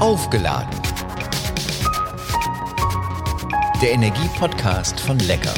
Aufgeladen. Der Energie-Podcast von Lecker.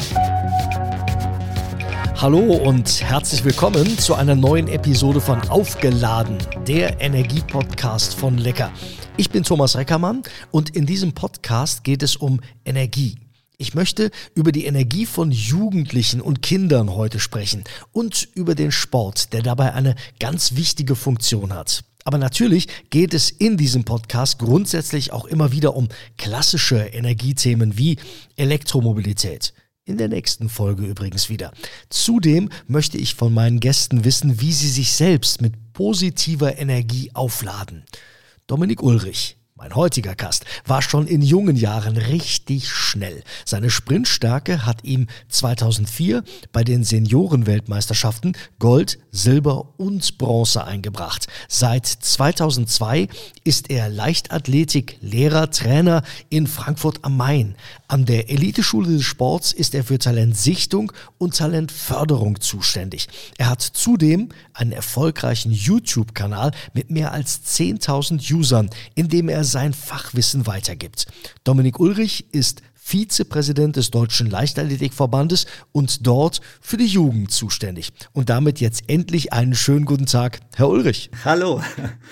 Hallo und herzlich willkommen zu einer neuen Episode von Aufgeladen, der Energie-Podcast von Lecker. Ich bin Thomas Reckermann und in diesem Podcast geht es um Energie. Ich möchte über die Energie von Jugendlichen und Kindern heute sprechen und über den Sport, der dabei eine ganz wichtige Funktion hat. Aber natürlich geht es in diesem Podcast grundsätzlich auch immer wieder um klassische Energiethemen wie Elektromobilität. In der nächsten Folge übrigens wieder. Zudem möchte ich von meinen Gästen wissen, wie sie sich selbst mit positiver Energie aufladen. Dominik Ulrich, mein heutiger Gast war schon in jungen Jahren richtig schnell. Seine Sprintstärke hat ihm 2004 bei den Seniorenweltmeisterschaften Gold, Silber und Bronze eingebracht. Seit 2002 ist er Leichtathletik Lehrer, Trainer in Frankfurt am Main. An der Eliteschule des Sports ist er für Talentsichtung und Talentförderung zuständig. Er hat zudem einen erfolgreichen YouTube-Kanal mit mehr als 10.000 Usern, in dem er sein Fachwissen weitergibt. Dominik Ulrich ist Vizepräsident des Deutschen Leichtathletikverbandes und dort für die Jugend zuständig. Und damit jetzt endlich einen schönen guten Tag, Herr Ulrich. Hallo.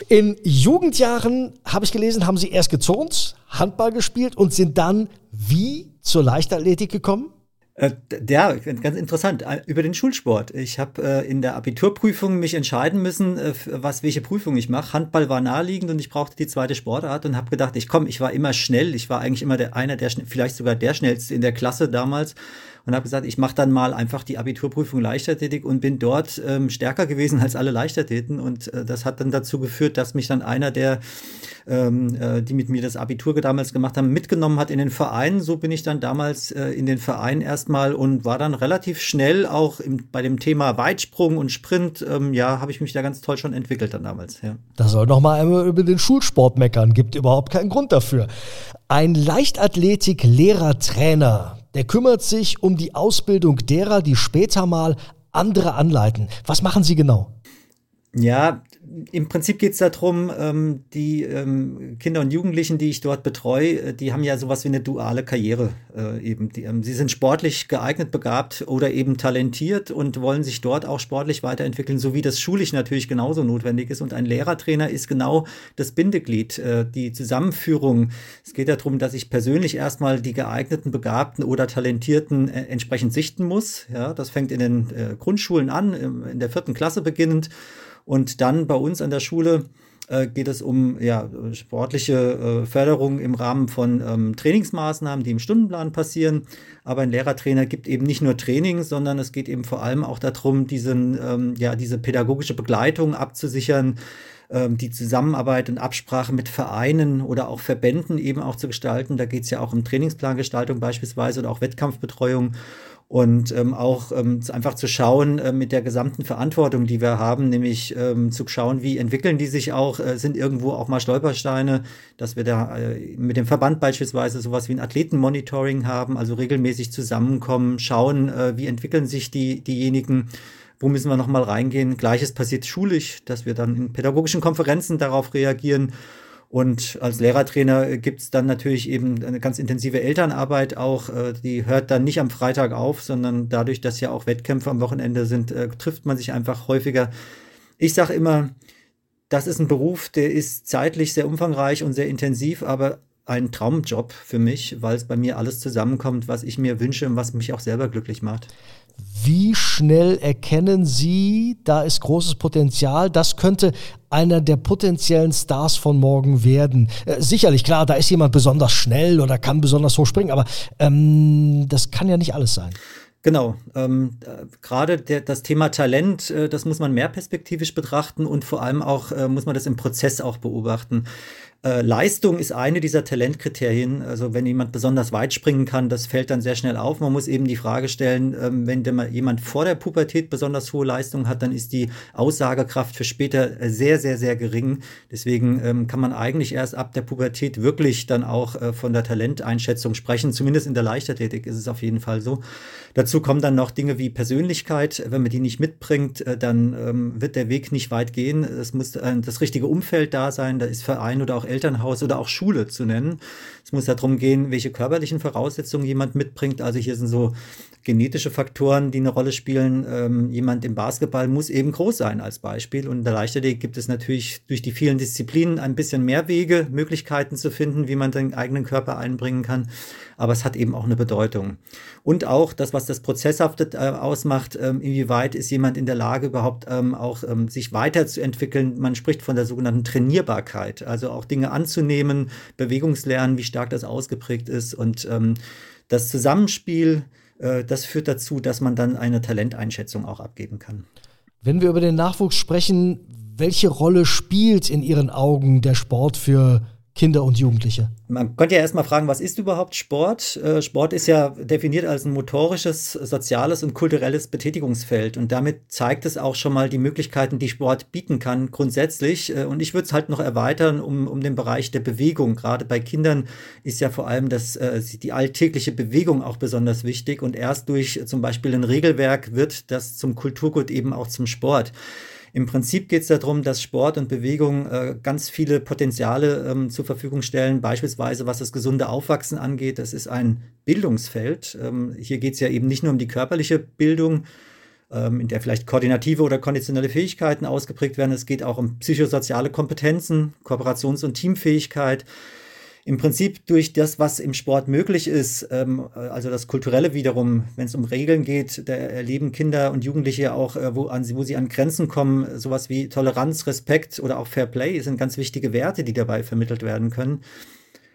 In Jugendjahren, habe ich gelesen, haben Sie erst gezurnt, Handball gespielt und sind dann wie zur Leichtathletik gekommen? Äh, ja, ganz interessant. Äh, über den Schulsport. Ich habe äh, in der Abiturprüfung mich entscheiden müssen, äh, was welche Prüfung ich mache. Handball war naheliegend und ich brauchte die zweite Sportart und habe gedacht, ich komme, ich war immer schnell. Ich war eigentlich immer der einer der vielleicht sogar der schnellste in der Klasse damals und habe gesagt, ich mache dann mal einfach die Abiturprüfung Leichtathletik und bin dort ähm, stärker gewesen als alle Leichtathleten. Und äh, das hat dann dazu geführt, dass mich dann einer der, ähm, äh, die mit mir das Abitur damals gemacht haben, mitgenommen hat in den Verein. So bin ich dann damals äh, in den Verein erstmal und war dann relativ schnell auch im, bei dem Thema Weitsprung und Sprint. Ähm, ja, habe ich mich da ganz toll schon entwickelt dann damals. Ja. Da soll noch mal einmal über den Schulsport meckern. Gibt überhaupt keinen Grund dafür. Ein Leichtathletik-Lehrer-Trainer der kümmert sich um die Ausbildung derer, die später mal andere anleiten. Was machen Sie genau? Ja, im Prinzip geht es darum, ähm, die ähm, Kinder und Jugendlichen, die ich dort betreue, äh, die haben ja sowas wie eine duale Karriere äh, eben. Die, ähm, sie sind sportlich geeignet, begabt oder eben talentiert und wollen sich dort auch sportlich weiterentwickeln, so wie das schulisch natürlich genauso notwendig ist. Und ein Lehrertrainer ist genau das Bindeglied, äh, die Zusammenführung. Es geht darum, dass ich persönlich erstmal die geeigneten, begabten oder talentierten äh, entsprechend sichten muss. Ja, das fängt in den äh, Grundschulen an, in der vierten Klasse beginnend. Und dann bei uns an der Schule äh, geht es um ja, sportliche äh, Förderung im Rahmen von ähm, Trainingsmaßnahmen, die im Stundenplan passieren. Aber ein Lehrertrainer gibt eben nicht nur Training, sondern es geht eben vor allem auch darum, diesen, ähm, ja, diese pädagogische Begleitung abzusichern, ähm, die Zusammenarbeit und Absprache mit Vereinen oder auch Verbänden eben auch zu gestalten. Da geht es ja auch um Trainingsplangestaltung beispielsweise oder auch Wettkampfbetreuung und ähm, auch ähm, einfach zu schauen äh, mit der gesamten Verantwortung, die wir haben, nämlich ähm, zu schauen, wie entwickeln die sich auch, äh, sind irgendwo auch mal Stolpersteine, dass wir da äh, mit dem Verband beispielsweise sowas wie ein Athletenmonitoring haben, also regelmäßig zusammenkommen, schauen, äh, wie entwickeln sich die, diejenigen, wo müssen wir nochmal reingehen. Gleiches passiert schulisch, dass wir dann in pädagogischen Konferenzen darauf reagieren und als Lehrertrainer gibt es dann natürlich eben eine ganz intensive Elternarbeit auch. Äh, die hört dann nicht am Freitag auf, sondern dadurch, dass ja auch Wettkämpfe am Wochenende sind, äh, trifft man sich einfach häufiger. Ich sage immer, das ist ein Beruf, der ist zeitlich sehr umfangreich und sehr intensiv, aber ein Traumjob für mich, weil es bei mir alles zusammenkommt, was ich mir wünsche und was mich auch selber glücklich macht. Wie schnell erkennen Sie, da ist großes Potenzial, das könnte einer der potenziellen Stars von morgen werden? Äh, sicherlich, klar, da ist jemand besonders schnell oder kann besonders hoch springen, aber ähm, das kann ja nicht alles sein. Genau, ähm, äh, gerade das Thema Talent, äh, das muss man mehr perspektivisch betrachten und vor allem auch äh, muss man das im Prozess auch beobachten. Äh, Leistung ist eine dieser Talentkriterien. Also wenn jemand besonders weit springen kann, das fällt dann sehr schnell auf. Man muss eben die Frage stellen, ähm, wenn jemand vor der Pubertät besonders hohe Leistung hat, dann ist die Aussagekraft für später sehr, sehr, sehr gering. Deswegen ähm, kann man eigentlich erst ab der Pubertät wirklich dann auch äh, von der Talenteinschätzung sprechen. Zumindest in der Leichtathletik ist es auf jeden Fall so. Dazu kommen dann noch Dinge wie Persönlichkeit. Wenn man die nicht mitbringt, äh, dann ähm, wird der Weg nicht weit gehen. Es muss das richtige Umfeld da sein. Da ist Verein oder auch Elternhaus oder auch Schule zu nennen. Es muss darum gehen, welche körperlichen Voraussetzungen jemand mitbringt. Also hier sind so genetische Faktoren, die eine Rolle spielen. Ähm, jemand im Basketball muss eben groß sein als Beispiel. Und in der Leichtathletik gibt es natürlich durch die vielen Disziplinen ein bisschen mehr Wege, Möglichkeiten zu finden, wie man den eigenen Körper einbringen kann. Aber es hat eben auch eine Bedeutung. Und auch das, was das Prozesshafte äh, ausmacht, ähm, inwieweit ist jemand in der Lage, überhaupt ähm, auch ähm, sich weiterzuentwickeln. Man spricht von der sogenannten Trainierbarkeit, also auch Dinge anzunehmen, Bewegungslernen, wie stark das ausgeprägt ist und ähm, das Zusammenspiel äh, das führt dazu, dass man dann eine Talenteinschätzung auch abgeben kann. Wenn wir über den Nachwuchs sprechen, welche Rolle spielt in Ihren Augen der Sport für Kinder und Jugendliche? Man könnte ja erstmal fragen, was ist überhaupt Sport? Äh, Sport ist ja definiert als ein motorisches, soziales und kulturelles Betätigungsfeld. Und damit zeigt es auch schon mal die Möglichkeiten, die Sport bieten kann, grundsätzlich. Äh, und ich würde es halt noch erweitern um, um den Bereich der Bewegung. Gerade bei Kindern ist ja vor allem das, äh, die alltägliche Bewegung auch besonders wichtig. Und erst durch zum Beispiel ein Regelwerk wird das zum Kulturgut eben auch zum Sport. Im Prinzip geht es darum, dass Sport und Bewegung äh, ganz viele Potenziale ähm, zur Verfügung stellen, beispielsweise was das gesunde Aufwachsen angeht. Das ist ein Bildungsfeld. Ähm, hier geht es ja eben nicht nur um die körperliche Bildung, ähm, in der vielleicht koordinative oder konditionelle Fähigkeiten ausgeprägt werden. Es geht auch um psychosoziale Kompetenzen, Kooperations- und Teamfähigkeit im Prinzip durch das, was im Sport möglich ist, ähm, also das Kulturelle wiederum, wenn es um Regeln geht, da erleben Kinder und Jugendliche auch, äh, wo, an, wo sie an Grenzen kommen, sowas wie Toleranz, Respekt oder auch Fair Play sind ganz wichtige Werte, die dabei vermittelt werden können.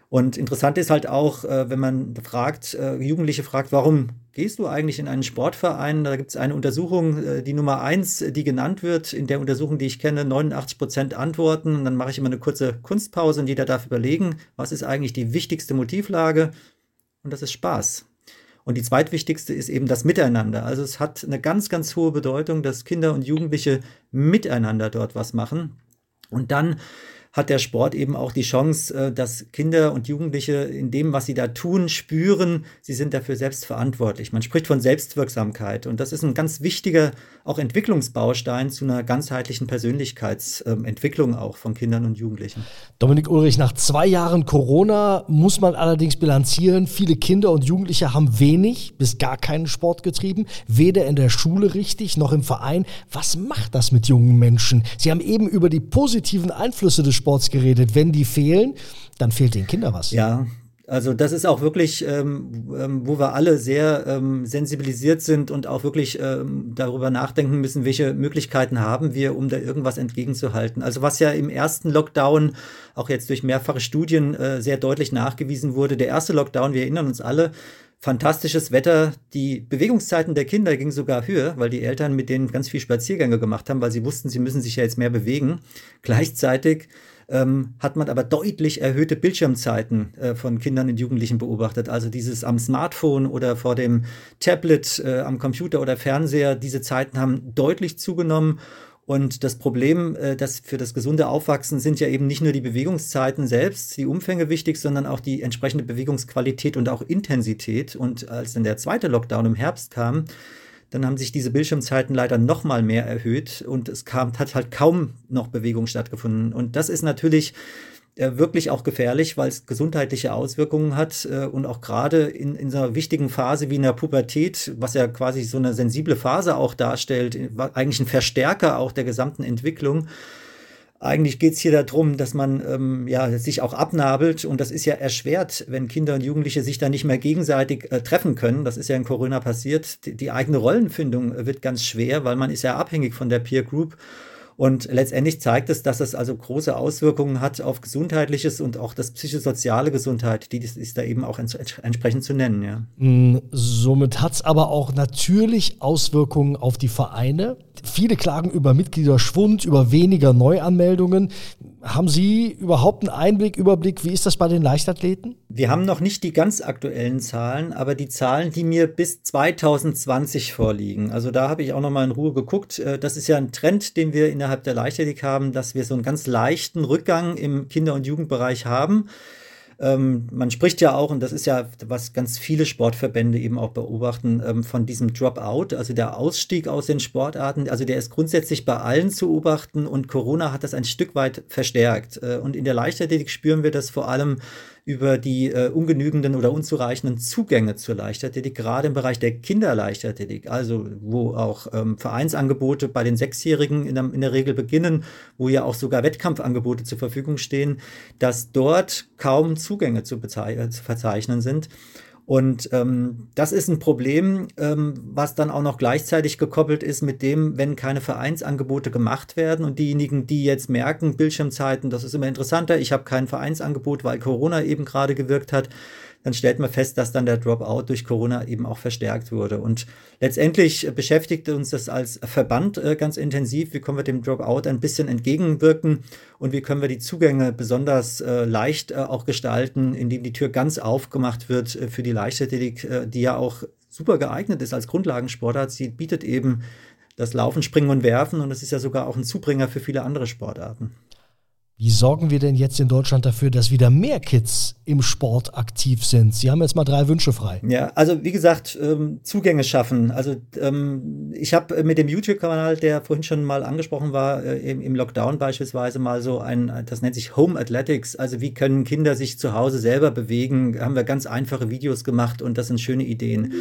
Und interessant ist halt auch, äh, wenn man fragt, äh, Jugendliche fragt, warum gehst du eigentlich in einen Sportverein? Da gibt es eine Untersuchung, äh, die Nummer eins, die genannt wird. In der Untersuchung, die ich kenne, 89 Prozent antworten. Und dann mache ich immer eine kurze Kunstpause und jeder darf überlegen, was ist eigentlich die wichtigste Motivlage? Und das ist Spaß. Und die zweitwichtigste ist eben das Miteinander. Also es hat eine ganz, ganz hohe Bedeutung, dass Kinder und Jugendliche miteinander dort was machen. Und dann hat der Sport eben auch die Chance, äh, dass Kinder und Jugendliche in dem, was sie da tun, spüren, sie sind dafür selbst verantwortlich. Man spricht von Selbstwirksamkeit und das ist ein ganz wichtiger auch Entwicklungsbaustein zu einer ganzheitlichen Persönlichkeitsentwicklung auch von Kindern und Jugendlichen. Dominik Ulrich, nach zwei Jahren Corona muss man allerdings bilanzieren, viele Kinder und Jugendliche haben wenig bis gar keinen Sport getrieben, weder in der Schule richtig noch im Verein. Was macht das mit jungen Menschen? Sie haben eben über die positiven Einflüsse des Sports Sports geredet. Wenn die fehlen, dann fehlt den Kindern was. Ja, also das ist auch wirklich, ähm, ähm, wo wir alle sehr ähm, sensibilisiert sind und auch wirklich ähm, darüber nachdenken müssen, welche Möglichkeiten haben wir, um da irgendwas entgegenzuhalten. Also was ja im ersten Lockdown auch jetzt durch mehrfache Studien äh, sehr deutlich nachgewiesen wurde, der erste Lockdown, wir erinnern uns alle, fantastisches Wetter. Die Bewegungszeiten der Kinder gingen sogar höher, weil die Eltern mit denen ganz viel Spaziergänge gemacht haben, weil sie wussten, sie müssen sich ja jetzt mehr bewegen. Gleichzeitig ähm, hat man aber deutlich erhöhte Bildschirmzeiten äh, von Kindern und Jugendlichen beobachtet. Also dieses am Smartphone oder vor dem Tablet, äh, am Computer oder Fernseher, diese Zeiten haben deutlich zugenommen. Und das Problem, äh, das für das gesunde Aufwachsen sind ja eben nicht nur die Bewegungszeiten selbst, die Umfänge wichtig, sondern auch die entsprechende Bewegungsqualität und auch Intensität. Und als dann der zweite Lockdown im Herbst kam, dann haben sich diese Bildschirmzeiten leider noch mal mehr erhöht und es kam, hat halt kaum noch Bewegung stattgefunden. Und das ist natürlich äh, wirklich auch gefährlich, weil es gesundheitliche Auswirkungen hat äh, und auch gerade in, in so einer wichtigen Phase wie in der Pubertät, was ja quasi so eine sensible Phase auch darstellt, eigentlich ein Verstärker auch der gesamten Entwicklung, eigentlich geht es hier darum, dass man ähm, ja, sich auch abnabelt und das ist ja erschwert, wenn Kinder und Jugendliche sich dann nicht mehr gegenseitig äh, treffen können. Das ist ja in Corona passiert. Die, die eigene Rollenfindung wird ganz schwer, weil man ist ja abhängig von der Peer Group. Und letztendlich zeigt es, dass es also große Auswirkungen hat auf gesundheitliches und auch das psychosoziale Gesundheit, die ist da eben auch ents entsprechend zu nennen. Ja. Mm, somit hat es aber auch natürlich Auswirkungen auf die Vereine. Viele klagen über Mitgliederschwund, über weniger Neuanmeldungen. Haben Sie überhaupt einen Einblick, Überblick, wie ist das bei den Leichtathleten? Wir haben noch nicht die ganz aktuellen Zahlen, aber die Zahlen, die mir bis 2020 vorliegen, also da habe ich auch noch mal in Ruhe geguckt. Äh, das ist ja ein Trend, den wir innerhalb der Leichtathletik haben, dass wir so einen ganz leichten Rückgang im Kinder- und Jugendbereich haben. Ähm, man spricht ja auch, und das ist ja, was ganz viele Sportverbände eben auch beobachten, ähm, von diesem Dropout, also der Ausstieg aus den Sportarten. Also der ist grundsätzlich bei allen zu beobachten und Corona hat das ein Stück weit verstärkt. Äh, und in der Leichtathletik spüren wir das vor allem über die äh, ungenügenden oder unzureichenden Zugänge zur Leichtathletik, gerade im Bereich der Kinderleichtathletik, also wo auch ähm, Vereinsangebote bei den Sechsjährigen in der, in der Regel beginnen, wo ja auch sogar Wettkampfangebote zur Verfügung stehen, dass dort kaum Zugänge zu, äh, zu verzeichnen sind. Und ähm, das ist ein Problem, ähm, was dann auch noch gleichzeitig gekoppelt ist mit dem, wenn keine Vereinsangebote gemacht werden und diejenigen, die jetzt merken, Bildschirmzeiten, das ist immer interessanter, ich habe kein Vereinsangebot, weil Corona eben gerade gewirkt hat, dann stellt man fest, dass dann der Dropout durch Corona eben auch verstärkt wurde. Und letztendlich beschäftigte uns das als Verband äh, ganz intensiv. Wie können wir dem Dropout ein bisschen entgegenwirken und wie können wir die Zugänge besonders äh, leicht äh, auch gestalten, indem die Tür ganz aufgemacht wird für die Leichtathletik, die ja auch super geeignet ist als Grundlagensportart. Sie bietet eben das Laufen, Springen und Werfen und es ist ja sogar auch ein Zubringer für viele andere Sportarten. Wie sorgen wir denn jetzt in Deutschland dafür, dass wieder mehr Kids im Sport aktiv sind? Sie haben jetzt mal drei Wünsche frei. Ja, also wie gesagt, ähm, Zugänge schaffen. Also ähm, ich habe mit dem YouTube-Kanal, der vorhin schon mal angesprochen war, äh, im, Lockdown beispielsweise mal so ein, das nennt sich Home Athletics. Also wie können Kinder sich zu Hause selber bewegen? Haben wir ganz einfache Videos gemacht und das sind schöne Ideen.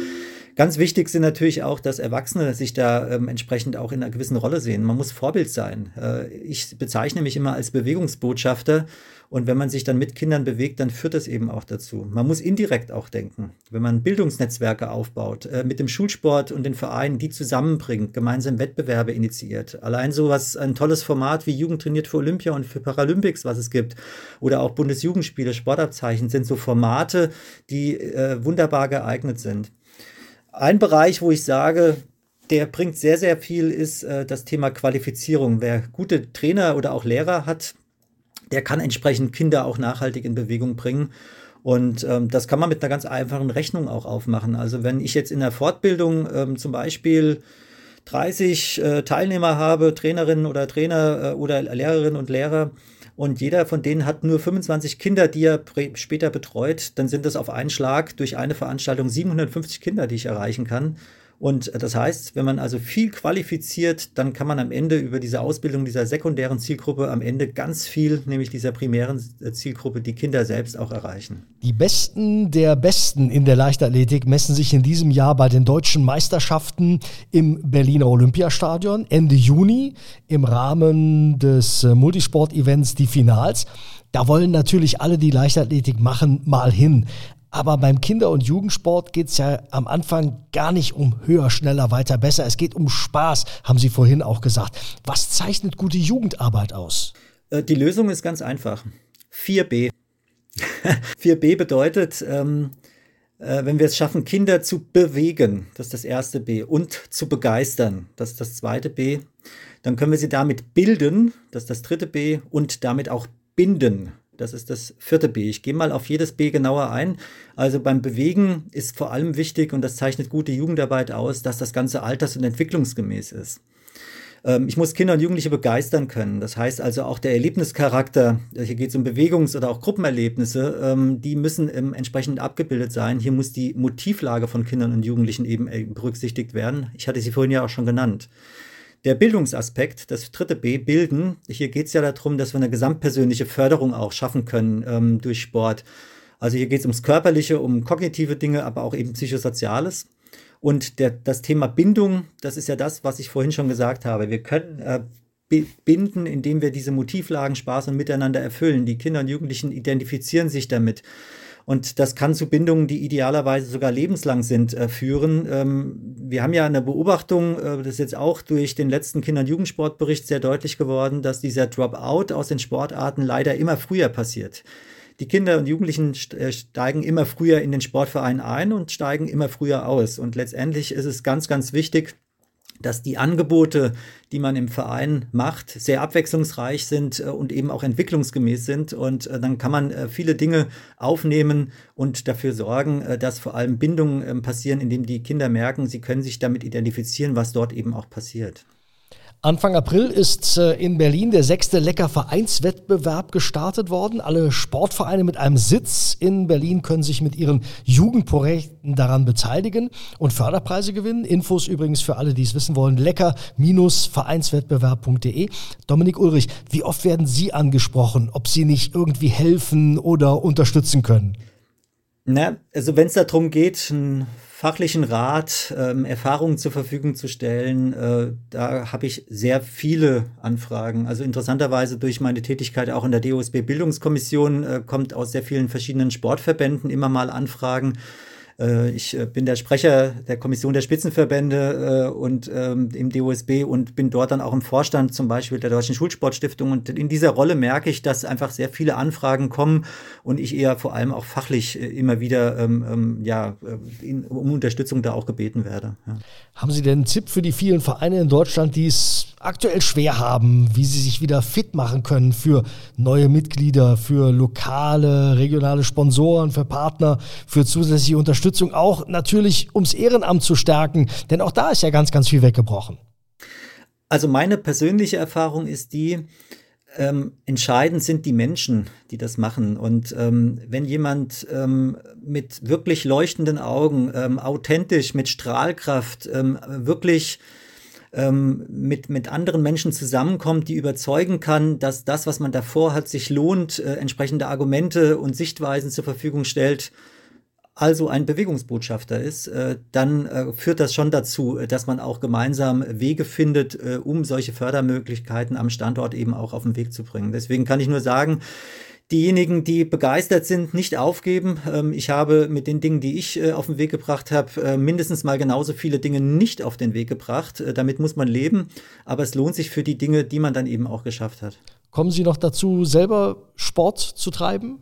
Ganz wichtig sind natürlich auch, dass Erwachsene sich da ähm, entsprechend auch in einer gewissen Rolle sehen. Man muss Vorbild sein. Äh, ich bezeichne mich immer als Bewegungsbotschafter. Und wenn man sich dann mit Kindern bewegt, dann führt das eben auch dazu. Man muss indirekt auch denken. Wenn man Bildungsnetzwerke aufbaut, äh, mit dem Schulsport und den Vereinen, die zusammenbringt, gemeinsam Wettbewerbe initiiert. Allein so was, ein tolles Format wie Jugend trainiert für Olympia und für Paralympics, was es gibt, oder auch Bundesjugendspiele, Sportabzeichen, sind so Formate, die äh, wunderbar geeignet sind. Ein Bereich, wo ich sage, der bringt sehr, sehr viel, ist äh, das Thema Qualifizierung. Wer gute Trainer oder auch Lehrer hat, der kann entsprechend Kinder auch nachhaltig in Bewegung bringen. Und ähm, das kann man mit einer ganz einfachen Rechnung auch aufmachen. Also wenn ich jetzt in der Fortbildung ähm, zum Beispiel 30 äh, Teilnehmer habe, Trainerinnen oder Trainer äh, oder Lehrerinnen und Lehrer, und jeder von denen hat nur 25 Kinder, die er später betreut, dann sind das auf einen Schlag durch eine Veranstaltung 750 Kinder, die ich erreichen kann. Und das heißt, wenn man also viel qualifiziert, dann kann man am Ende über diese Ausbildung dieser sekundären Zielgruppe am Ende ganz viel, nämlich dieser primären Zielgruppe, die Kinder selbst auch erreichen. Die Besten der Besten in der Leichtathletik messen sich in diesem Jahr bei den deutschen Meisterschaften im Berliner Olympiastadion Ende Juni im Rahmen des äh, Multisport-Events die Finals. Da wollen natürlich alle, die Leichtathletik machen, mal hin. Aber beim Kinder- und Jugendsport geht es ja am Anfang gar nicht um höher, schneller, weiter, besser. Es geht um Spaß, haben Sie vorhin auch gesagt. Was zeichnet gute Jugendarbeit aus? Äh, die Lösung ist ganz einfach. 4b. 4b bedeutet, ähm, äh, wenn wir es schaffen, Kinder zu bewegen, das ist das erste B, und zu begeistern, das ist das zweite B, dann können wir sie damit bilden, das ist das dritte B, und damit auch binden, das ist das vierte B. Ich gehe mal auf jedes B genauer ein. Also beim Bewegen ist vor allem wichtig, und das zeichnet gute Jugendarbeit aus, dass das Ganze alters- und entwicklungsgemäß ist. Ähm, ich muss Kinder und Jugendliche begeistern können. Das heißt also auch der Erlebnischarakter, hier geht es um Bewegungs- oder auch Gruppenerlebnisse, ähm, die müssen entsprechend abgebildet sein. Hier muss die Motivlage von Kindern und Jugendlichen eben äh, berücksichtigt werden. Ich hatte sie vorhin ja auch schon genannt. Der Bildungsaspekt, das dritte B, Bilden. Hier geht es ja darum, dass wir eine gesamtpersönliche Förderung auch schaffen können ähm, durch Sport. Also hier geht es ums Körperliche, um kognitive Dinge, aber auch eben Psychosoziales. Und der, das Thema Bindung, das ist ja das, was ich vorhin schon gesagt habe. Wir können äh, binden, indem wir diese Motivlagen Spaß und Miteinander erfüllen. Die Kinder und Jugendlichen identifizieren sich damit. Und das kann zu Bindungen, die idealerweise sogar lebenslang sind, äh, führen. Ähm, wir haben ja eine Beobachtung, äh, das ist jetzt auch durch den letzten Kinder- und Jugendsportbericht sehr deutlich geworden, dass dieser Dropout aus den Sportarten leider immer früher passiert. Die Kinder und Jugendlichen äh, steigen immer früher in den Sportverein ein und steigen immer früher aus. Und letztendlich ist es ganz, ganz wichtig, dass die Angebote, die man im Verein macht, sehr abwechslungsreich sind äh, und eben auch entwicklungsgemäß sind. Und äh, dann kann man äh, viele Dinge aufnehmen und dafür sorgen, dass vor allem Bindungen ähm, passieren, indem die Kinder merken, sie können sich damit identifizieren, was dort eben auch passiert. Anfang April ist äh, in Berlin der sechste Lecker-Vereinswettbewerb gestartet worden. Alle Sportvereine mit einem Sitz in Berlin können sich mit ihren Jugendprojekten daran beteiligen und Förderpreise gewinnen. Infos übrigens für alle, die es wissen wollen, lecker-vereinswettbewerb.de. Dominik Ulrich, wie oft werden Sie angesprochen, ob Sie nicht irgendwie helfen oder unterstützen können? Na, also wenn es darum geht, ein fachlichen Rat, ähm, Erfahrungen zur Verfügung zu stellen. Äh, da habe ich sehr viele Anfragen. Also interessanterweise durch meine Tätigkeit auch in der DOSB Bildungskommission äh, kommt aus sehr vielen verschiedenen Sportverbänden immer mal Anfragen. Äh, ich äh, bin der Sprecher der Kommission der Spitzenverbände äh, und ähm, im DOSB und bin dort dann auch im Vorstand zum Beispiel der Deutschen Schulsportstiftung. Und in dieser Rolle merke ich, dass einfach sehr viele Anfragen kommen und ich eher vor allem auch fachlich immer wieder ähm, ähm ja, um Unterstützung da auch gebeten werde. Ja. Haben Sie denn einen Tipp für die vielen Vereine in Deutschland, die es aktuell schwer haben, wie sie sich wieder fit machen können für neue Mitglieder, für lokale, regionale Sponsoren, für Partner, für zusätzliche Unterstützung, auch natürlich ums Ehrenamt zu stärken, denn auch da ist ja ganz, ganz viel weggebrochen. Also meine persönliche Erfahrung ist die, ähm, entscheidend sind die Menschen, die das machen. Und ähm, wenn jemand ähm, mit wirklich leuchtenden Augen, ähm, authentisch, mit Strahlkraft, ähm, wirklich ähm, mit, mit anderen Menschen zusammenkommt, die überzeugen kann, dass das, was man davor hat, sich lohnt, äh, entsprechende Argumente und Sichtweisen zur Verfügung stellt, also ein Bewegungsbotschafter ist, äh, dann äh, führt das schon dazu, äh, dass man auch gemeinsam Wege findet, um solche Fördermöglichkeiten am Standort eben auch auf den Weg zu bringen. Deswegen kann ich nur sagen, diejenigen, die begeistert sind, nicht aufgeben. Ähm, ich habe mit den Dingen, die ich auf den Weg gebracht habe, mindestens mal genauso viele Dinge nicht auf den Weg gebracht. Damit muss man leben, aber es lohnt sich für die Dinge, die man dann eben auch geschafft hat. Kommen Sie noch dazu, selber Sport zu treiben?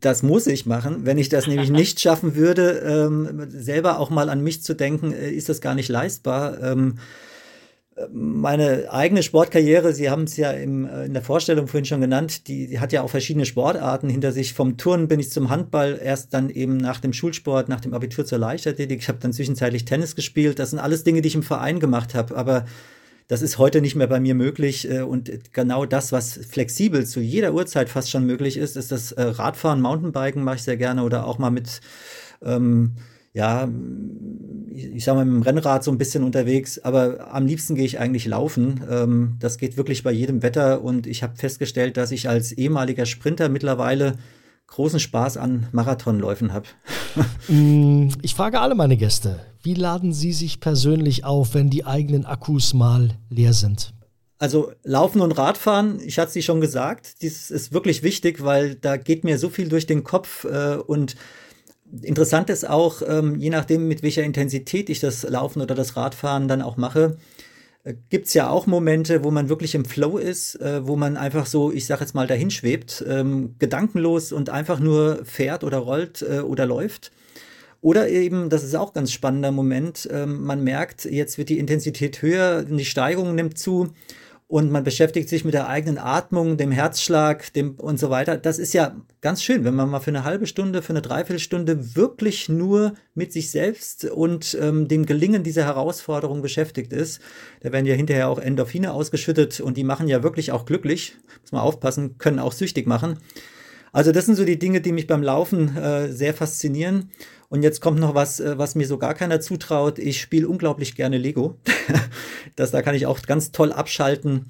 Das muss ich machen. Wenn ich das nämlich nicht schaffen würde, ähm, selber auch mal an mich zu denken, ist das gar nicht leistbar. Ähm, meine eigene Sportkarriere, Sie haben es ja im, äh, in der Vorstellung vorhin schon genannt, die, die, hat ja auch verschiedene Sportarten hinter sich. Vom Turnen bin ich zum Handball, erst dann eben nach dem Schulsport, nach dem Abitur zur Leichtathletik. Ich habe dann zwischenzeitlich Tennis gespielt. Das sind alles Dinge, die ich im Verein gemacht habe. Aber das ist heute nicht mehr bei mir möglich. Äh, und genau das, was flexibel zu jeder Uhrzeit fast schon möglich ist, ist das äh, Radfahren, Mountainbiken mache ich sehr gerne oder auch mal mit ähm, ja, ich sag mal, mit dem Rennrad so ein bisschen unterwegs, aber am liebsten gehe ich eigentlich laufen. Ähm, das geht wirklich bei jedem Wetter und ich habe festgestellt, dass ich als ehemaliger Sprinter mittlerweile großen Spaß an Marathonläufen habe. Mm, ich frage alle meine Gäste, wie laden Sie sich persönlich auf, wenn die eigenen Akkus mal leer sind? Also Laufen und Radfahren, ich hatte es schon gesagt, das ist wirklich wichtig, weil da geht mir so viel durch den Kopf äh, und Interessant ist auch, ähm, je nachdem, mit welcher Intensität ich das Laufen oder das Radfahren dann auch mache, äh, gibt es ja auch Momente, wo man wirklich im Flow ist, äh, wo man einfach so, ich sag jetzt mal, dahin schwebt, ähm, gedankenlos und einfach nur fährt oder rollt äh, oder läuft. Oder eben, das ist auch ganz spannender Moment, ähm, man merkt, jetzt wird die Intensität höher, die Steigung nimmt zu und man beschäftigt sich mit der eigenen Atmung, dem Herzschlag, dem und so weiter. Das ist ja ganz schön, wenn man mal für eine halbe Stunde, für eine Dreiviertelstunde wirklich nur mit sich selbst und ähm, dem Gelingen dieser Herausforderung beschäftigt ist. Da werden ja hinterher auch Endorphine ausgeschüttet und die machen ja wirklich auch glücklich. Muss man aufpassen, können auch süchtig machen. Also das sind so die Dinge, die mich beim Laufen äh, sehr faszinieren. Und jetzt kommt noch was, äh, was mir so gar keiner zutraut. Ich spiele unglaublich gerne Lego. das, da kann ich auch ganz toll abschalten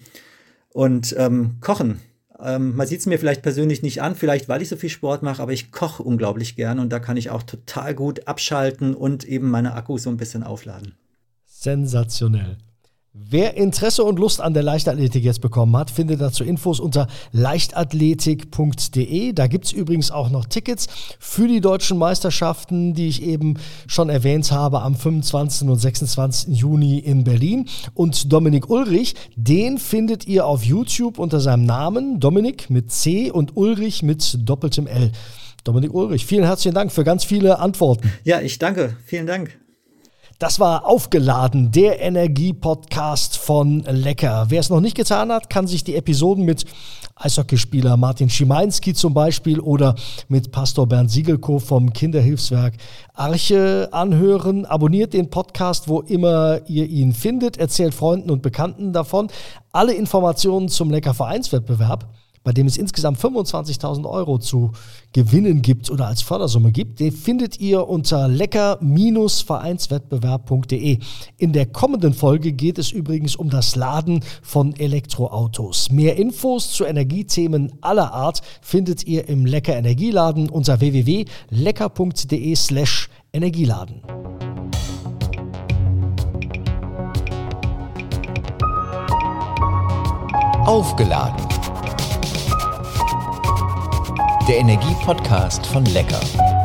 und ähm, kochen. Ähm, man sieht es mir vielleicht persönlich nicht an, vielleicht weil ich so viel Sport mache, aber ich koche unglaublich gern und da kann ich auch total gut abschalten und eben meine Akkus so ein bisschen aufladen. Sensationell. Wer Interesse und Lust an der Leichtathletik jetzt bekommen hat, findet dazu Infos unter leichtathletik.de. Da gibt es übrigens auch noch Tickets für die deutschen Meisterschaften, die ich eben schon erwähnt habe, am 25. und 26. Juni in Berlin. Und Dominik Ulrich, den findet ihr auf YouTube unter seinem Namen, Dominik mit C und Ulrich mit doppeltem L. Dominik Ulrich, vielen herzlichen Dank für ganz viele Antworten. Ja, ich danke. Vielen Dank. Das war aufgeladen, der Energie-Podcast von Lecker. Wer es noch nicht getan hat, kann sich die Episoden mit Eishockeyspieler Martin Schimanski zum Beispiel oder mit Pastor Bernd Siegelko vom Kinderhilfswerk Arche anhören. Abonniert den Podcast, wo immer ihr ihn findet. Erzählt Freunden und Bekannten davon. Alle Informationen zum Lecker Vereinswettbewerb bei dem es insgesamt 25.000 Euro zu gewinnen gibt oder als Fördersumme gibt, den findet ihr unter lecker-vereinswettbewerb.de. In der kommenden Folge geht es übrigens um das Laden von Elektroautos. Mehr Infos zu Energiethemen aller Art findet ihr im Lecker Energieladen unter www.lecker.de slash Energieladen. Aufgeladen der Energie-Podcast von Lecker.